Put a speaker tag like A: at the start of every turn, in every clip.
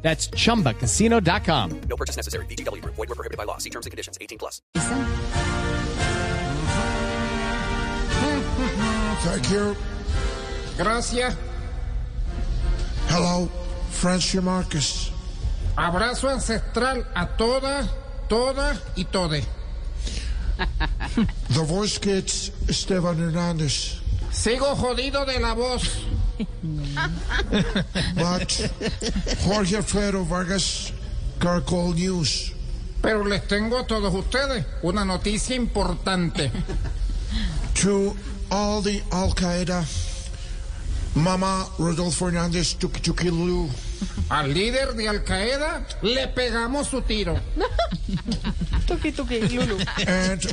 A: That's chumbacasino.com.
B: No purchase necessary. VGW Group. Void were prohibited by law. See terms and conditions. 18 plus.
C: Thank you.
D: Gracias.
C: Hello, Francia Márquez.
D: Abrazo ancestral a todas, todas y tode.
C: The voice kids, Esteban Hernandez.
D: Sigo jodido de la voz.
C: But Jorge Alfredo Vargas, Caracol News.
D: Pero les tengo a todos ustedes una noticia importante.
C: To all the Al Qaeda, Mama Rodolfo Hernandez, Tuki Tuki Lulu.
D: Al líder de Al Qaeda le pegamos su tiro.
C: And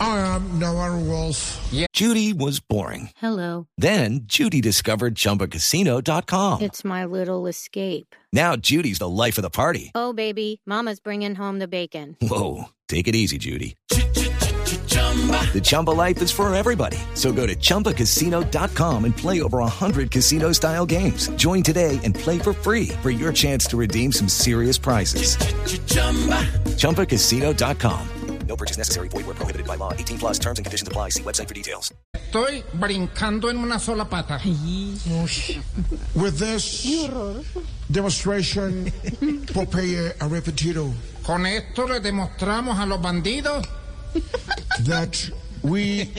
C: I am Navarro Wolff.
E: Judy was boring.
F: Hello.
E: Then Judy discovered ChumbaCasino.com.
F: It's my little escape.
E: Now Judy's the life of the party.
F: Oh, baby, Mama's bringing home the bacon.
E: Whoa, take it easy, Judy. The Chumba life is for everybody. So go to ChumbaCasino.com and play over 100 casino style games. Join today and play for free for your chance to redeem some serious prizes. ChumbaCasino.com.
B: No purchase necessary. Void were prohibited by law. 18 plus terms and conditions apply. See website for details.
D: Estoy brincando en una sola pata.
C: With this demonstration, Popeye Arrepentido,
D: Con esto le demostramos a los bandidos
C: that we,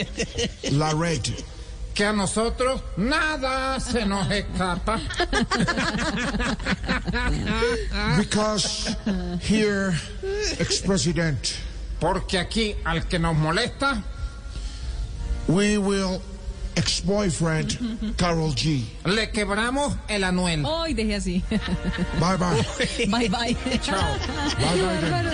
C: La Red,
D: que a nosotros nada se nos escapa.
C: because here, ex-president,
D: Porque aquí al que nos molesta
C: we will ex-boyfriend Carol G.
D: le quebramos el anuel.
G: Hoy dejé así.
C: Bye bye.
G: bye bye.
C: bye bye then.